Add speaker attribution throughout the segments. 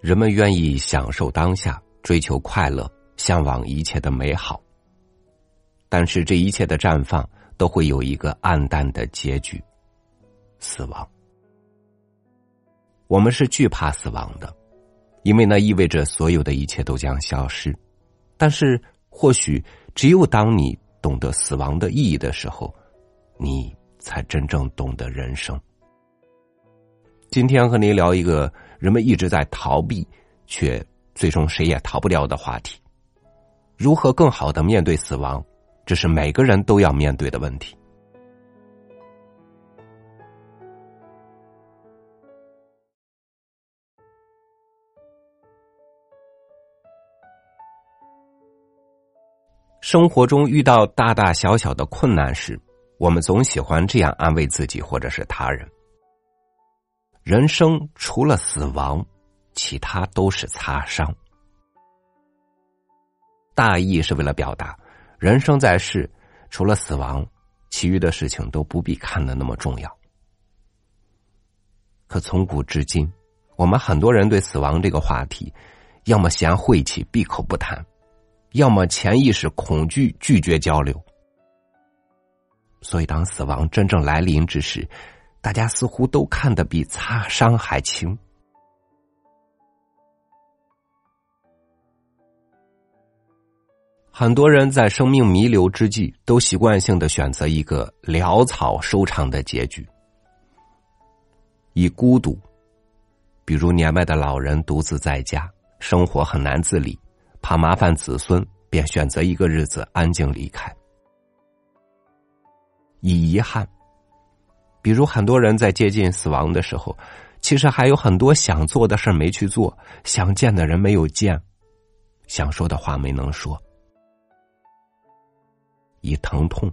Speaker 1: 人们愿意享受当下，追求快乐，向往一切的美好。但是这一切的绽放都会有一个暗淡的结局——死亡。我们是惧怕死亡的，因为那意味着所有的一切都将消失。但是，或许只有当你懂得死亡的意义的时候，你才真正懂得人生。今天和您聊一个。人们一直在逃避，却最终谁也逃不掉的话题：如何更好的面对死亡？这是每个人都要面对的问题。生活中遇到大大小小的困难时，我们总喜欢这样安慰自己或者是他人。人生除了死亡，其他都是擦伤。大意是为了表达，人生在世，除了死亡，其余的事情都不必看得那么重要。可从古至今，我们很多人对死亡这个话题，要么嫌晦气闭口不谈，要么潜意识恐惧拒绝交流。所以，当死亡真正来临之时，大家似乎都看得比擦伤还轻。很多人在生命弥留之际，都习惯性的选择一个潦草收场的结局，以孤独，比如年迈的老人独自在家，生活很难自理，怕麻烦子孙，便选择一个日子安静离开；以遗憾。比如，很多人在接近死亡的时候，其实还有很多想做的事没去做，想见的人没有见，想说的话没能说。以疼痛，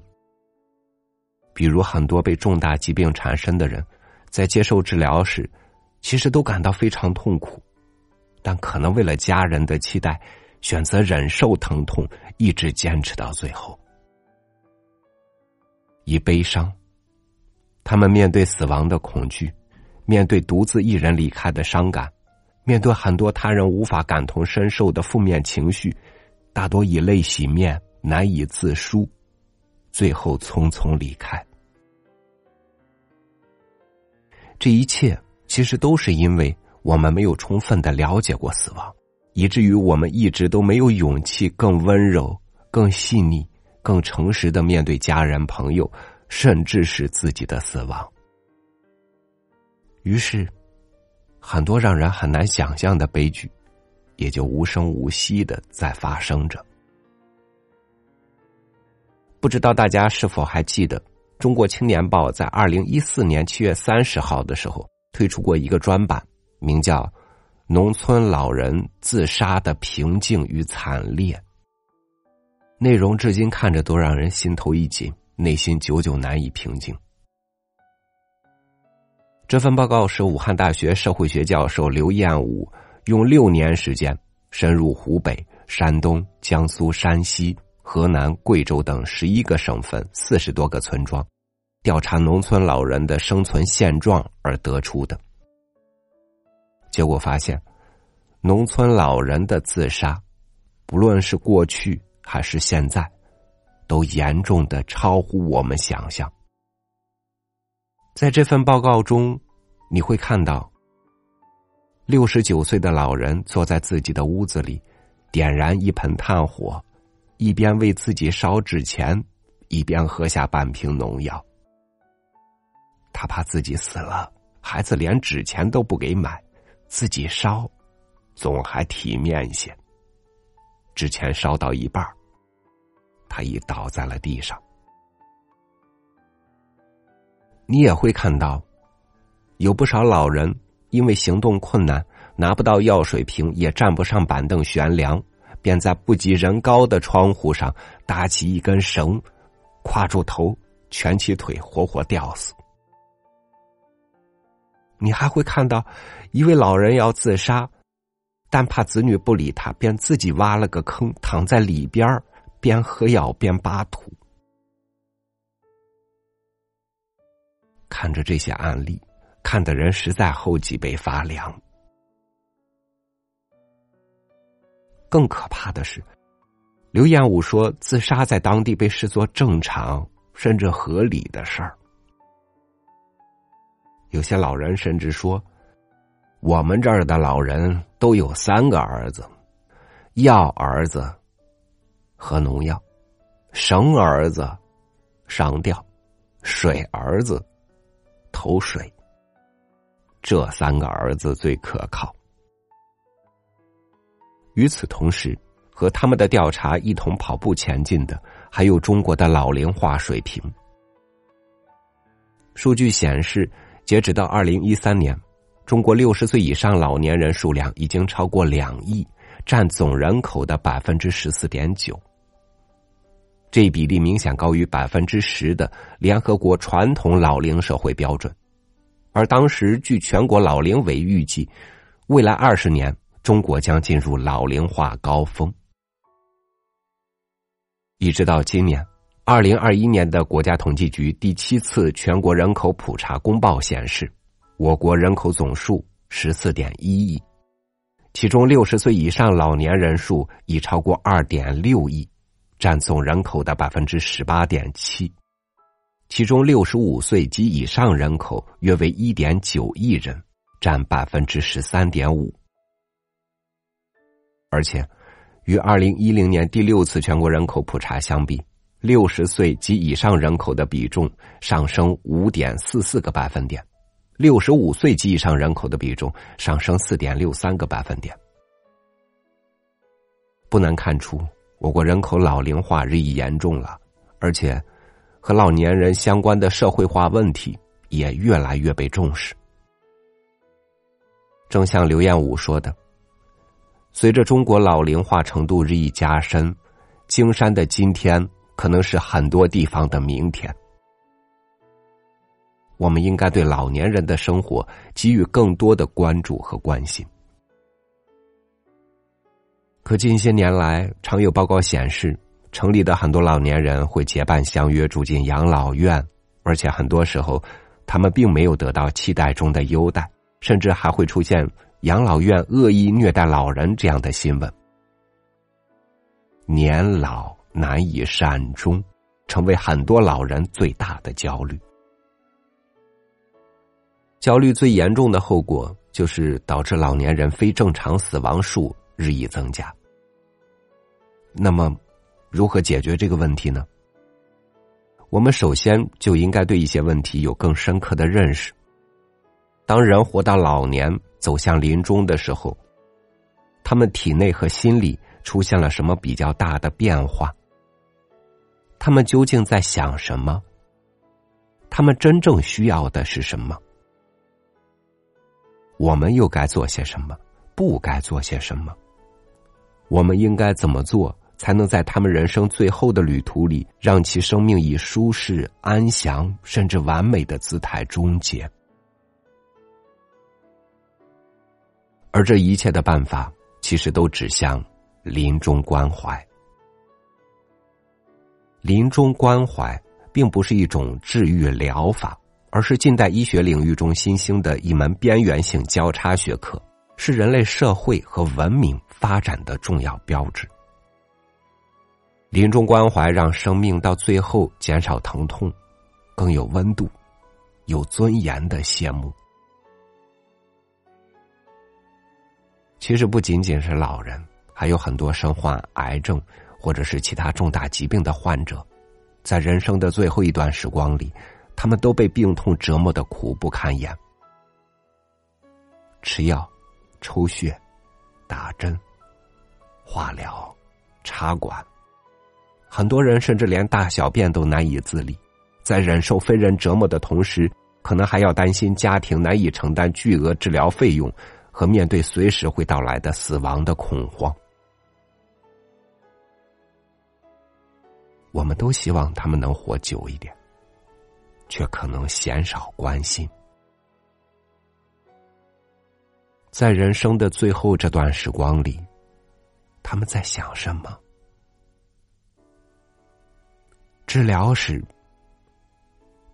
Speaker 1: 比如很多被重大疾病缠身的人，在接受治疗时，其实都感到非常痛苦，但可能为了家人的期待，选择忍受疼痛，一直坚持到最后。以悲伤。他们面对死亡的恐惧，面对独自一人离开的伤感，面对很多他人无法感同身受的负面情绪，大多以泪洗面，难以自赎，最后匆匆离开。这一切其实都是因为我们没有充分的了解过死亡，以至于我们一直都没有勇气更温柔、更细腻、更诚实的面对家人朋友。甚至是自己的死亡，于是，很多让人很难想象的悲剧，也就无声无息的在发生着。不知道大家是否还记得，《中国青年报》在二零一四年七月三十号的时候推出过一个专版，名叫《农村老人自杀的平静与惨烈》，内容至今看着都让人心头一紧。内心久久难以平静。这份报告是武汉大学社会学教授刘彦武用六年时间，深入湖北、山东、江苏、山西、河南、贵州等十一个省份、四十多个村庄，调查农村老人的生存现状而得出的。结果发现，农村老人的自杀，不论是过去还是现在。都严重的超乎我们想象。在这份报告中，你会看到，六十九岁的老人坐在自己的屋子里，点燃一盆炭火，一边为自己烧纸钱，一边喝下半瓶农药。他怕自己死了，孩子连纸钱都不给买，自己烧，总还体面些。纸钱烧到一半他已倒在了地上。你也会看到，有不少老人因为行动困难，拿不到药水瓶，也站不上板凳悬梁，便在不及人高的窗户上搭起一根绳，跨住头，蜷起腿，活活吊死。你还会看到，一位老人要自杀，但怕子女不理他，便自己挖了个坑，躺在里边儿。边喝药边扒土，看着这些案例，看的人实在后脊背发凉。更可怕的是，刘彦武说，自杀在当地被视作正常甚至合理的事儿。有些老人甚至说，我们这儿的老人都有三个儿子：要儿子喝农药，生儿子上吊，水儿子投水。这三个儿子最可靠。与此同时，和他们的调查一同跑步前进的，还有中国的老龄化水平。数据显示，截止到二零一三年，中国六十岁以上老年人数量已经超过两亿，占总人口的百分之十四点九。这一比例明显高于百分之十的联合国传统老龄社会标准。而当时，据全国老龄委预计，未来二十年。中国将进入老龄化高峰，一直到今年，二零二一年的国家统计局第七次全国人口普查公报显示，我国人口总数十四点一亿，其中六十岁以上老年人数已超过二点六亿，占总人口的百分之十八点七，其中六十五岁及以上人口约为一点九亿人，占百分之十三点五。而且，与二零一零年第六次全国人口普查相比，六十岁及以上人口的比重上升五点四四个百分点，六十五岁及以上人口的比重上升四点六三个百分点。不难看出，我国人口老龄化日益严重了，而且和老年人相关的社会化问题也越来越被重视。正像刘彦武说的。随着中国老龄化程度日益加深，京山的今天可能是很多地方的明天。我们应该对老年人的生活给予更多的关注和关心。可近些年来，常有报告显示，城里的很多老年人会结伴相约住进养老院，而且很多时候，他们并没有得到期待中的优待，甚至还会出现。养老院恶意虐待老人这样的新闻，年老难以善终，成为很多老人最大的焦虑。焦虑最严重的后果就是导致老年人非正常死亡数日益增加。那么，如何解决这个问题呢？我们首先就应该对一些问题有更深刻的认识。当人活到老年，走向临终的时候，他们体内和心理出现了什么比较大的变化？他们究竟在想什么？他们真正需要的是什么？我们又该做些什么？不该做些什么？我们应该怎么做，才能在他们人生最后的旅途里，让其生命以舒适、安详甚至完美的姿态终结？而这一切的办法，其实都指向临终关怀。临终关怀并不是一种治愈疗法，而是近代医学领域中新兴的一门边缘性交叉学科，是人类社会和文明发展的重要标志。临终关怀让生命到最后减少疼痛，更有温度、有尊严的谢幕。其实不仅仅是老人，还有很多身患癌症或者是其他重大疾病的患者，在人生的最后一段时光里，他们都被病痛折磨的苦不堪言。吃药、抽血、打针、化疗、插管，很多人甚至连大小便都难以自理，在忍受非人折磨的同时，可能还要担心家庭难以承担巨额治疗费用。和面对随时会到来的死亡的恐慌，我们都希望他们能活久一点，却可能鲜少关心，在人生的最后这段时光里，他们在想什么？治疗时，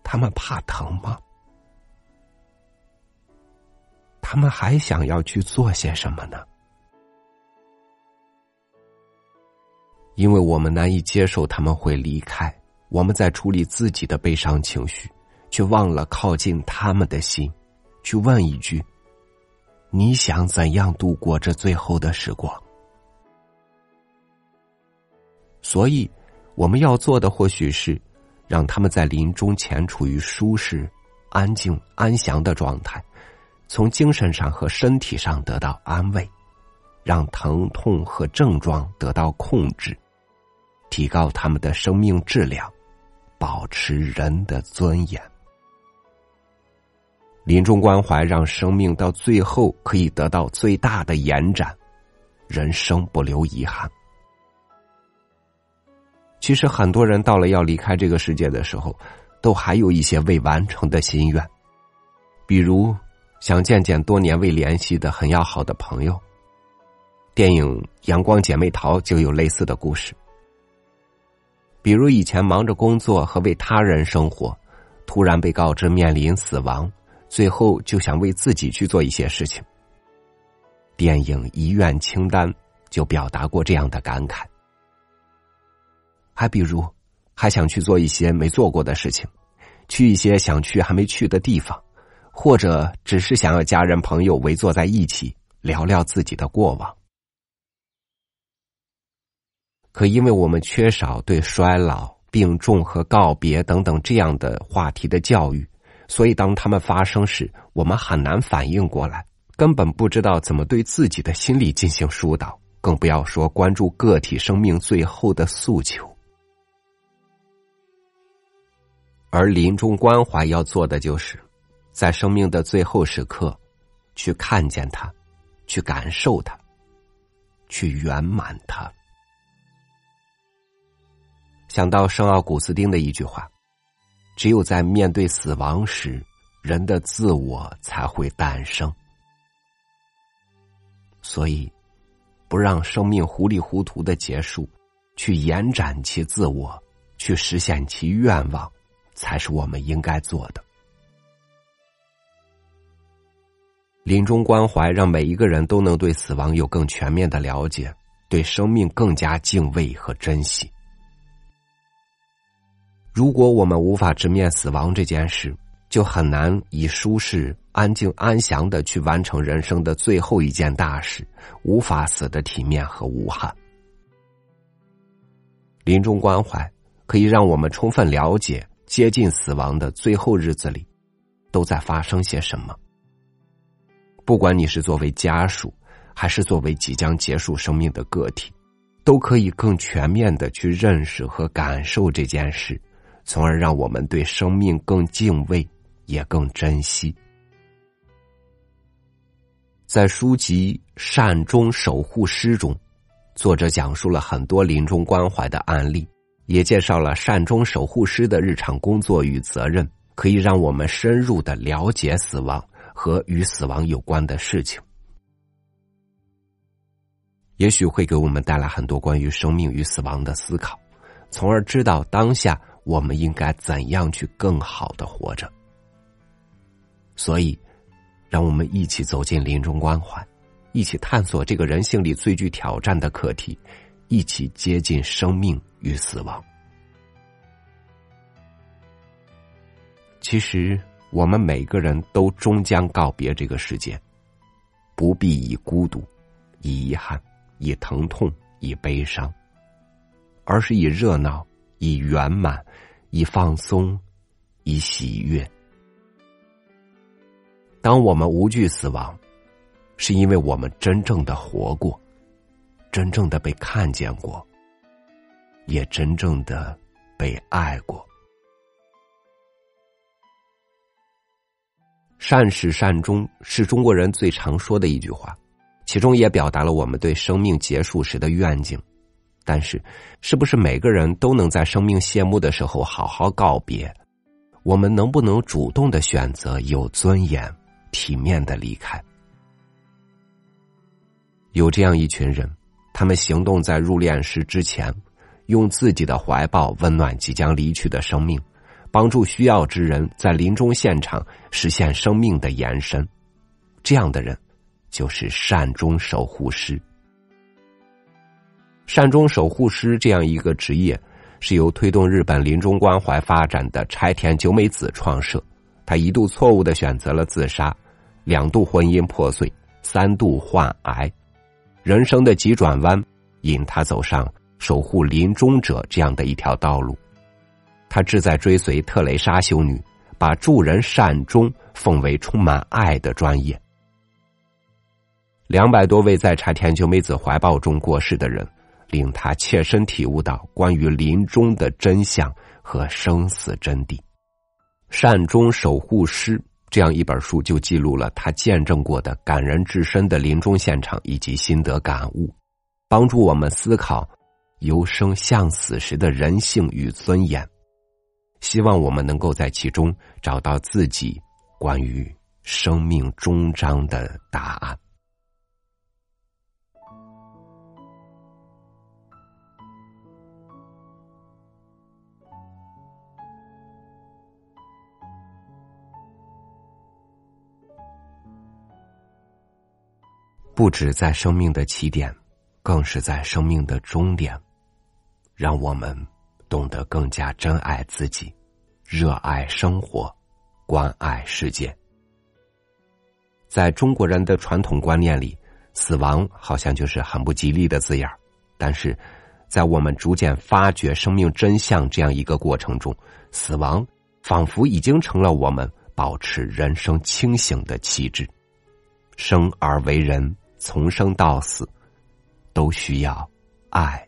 Speaker 1: 他们怕疼吗？他们还想要去做些什么呢？因为我们难以接受他们会离开，我们在处理自己的悲伤情绪，却忘了靠近他们的心，去问一句：“你想怎样度过这最后的时光？”所以，我们要做的或许是，让他们在临终前处于舒适、安静、安详的状态，从精神上和身体上得到安慰，让疼痛和症状得到控制。提高他们的生命质量，保持人的尊严。临终关怀让生命到最后可以得到最大的延展，人生不留遗憾。其实很多人到了要离开这个世界的时候，都还有一些未完成的心愿，比如想见见多年未联系的很要好的朋友。电影《阳光姐妹淘》就有类似的故事。比如以前忙着工作和为他人生活，突然被告知面临死亡，最后就想为自己去做一些事情。电影《遗愿清单》就表达过这样的感慨。还比如，还想去做一些没做过的事情，去一些想去还没去的地方，或者只是想要家人朋友围坐在一起聊聊自己的过往。可因为我们缺少对衰老、病重和告别等等这样的话题的教育，所以当他们发生时，我们很难反应过来，根本不知道怎么对自己的心理进行疏导，更不要说关注个体生命最后的诉求。而临终关怀要做的，就是在生命的最后时刻，去看见他，去感受他，去圆满他。想到圣奥古斯丁的一句话：“只有在面对死亡时，人的自我才会诞生。”所以，不让生命糊里糊涂的结束，去延展其自我，去实现其愿望，才是我们应该做的。临终关怀让每一个人都能对死亡有更全面的了解，对生命更加敬畏和珍惜。如果我们无法直面死亡这件事，就很难以舒适、安静、安详的去完成人生的最后一件大事，无法死的体面和无憾。临终关怀可以让我们充分了解接近死亡的最后日子里，都在发生些什么。不管你是作为家属，还是作为即将结束生命的个体，都可以更全面的去认识和感受这件事。从而让我们对生命更敬畏，也更珍惜。在书籍《善终守护师》中，作者讲述了很多临终关怀的案例，也介绍了善终守护师的日常工作与责任，可以让我们深入的了解死亡和与死亡有关的事情，也许会给我们带来很多关于生命与死亡的思考，从而知道当下。我们应该怎样去更好的活着？所以，让我们一起走进临终关怀，一起探索这个人性里最具挑战的课题，一起接近生命与死亡。其实，我们每个人都终将告别这个世界，不必以孤独、以遗憾、以疼痛、以悲伤，而是以热闹。以圆满，以放松，以喜悦。当我们无惧死亡，是因为我们真正的活过，真正的被看见过，也真正的被爱过。善始善终是中国人最常说的一句话，其中也表达了我们对生命结束时的愿景。但是，是不是每个人都能在生命谢幕的时候好好告别？我们能不能主动的选择有尊严、体面的离开？有这样一群人，他们行动在入殓师之前，用自己的怀抱温暖即将离去的生命，帮助需要之人在临终现场实现生命的延伸。这样的人，就是善终守护师。善终守护师这样一个职业，是由推动日本临终关怀发展的柴田久美子创设。他一度错误的选择了自杀，两度婚姻破碎，三度患癌，人生的急转弯引他走上守护临终者这样的一条道路。他志在追随特蕾莎修女，把助人善终奉为充满爱的专业。两百多位在柴田久美子怀抱中过世的人，令他切身体悟到关于临终的真相和生死真谛。《善终守护师》这样一本书就记录了他见证过的感人至深的临终现场以及心得感悟，帮助我们思考由生向死时的人性与尊严。希望我们能够在其中找到自己关于生命终章的答案。不止在生命的起点，更是在生命的终点，让我们懂得更加珍爱自己，热爱生活，关爱世界。在中国人的传统观念里，死亡好像就是很不吉利的字眼儿，但是，在我们逐渐发掘生命真相这样一个过程中，死亡仿佛已经成了我们保持人生清醒的旗帜。生而为人。从生到死，都需要爱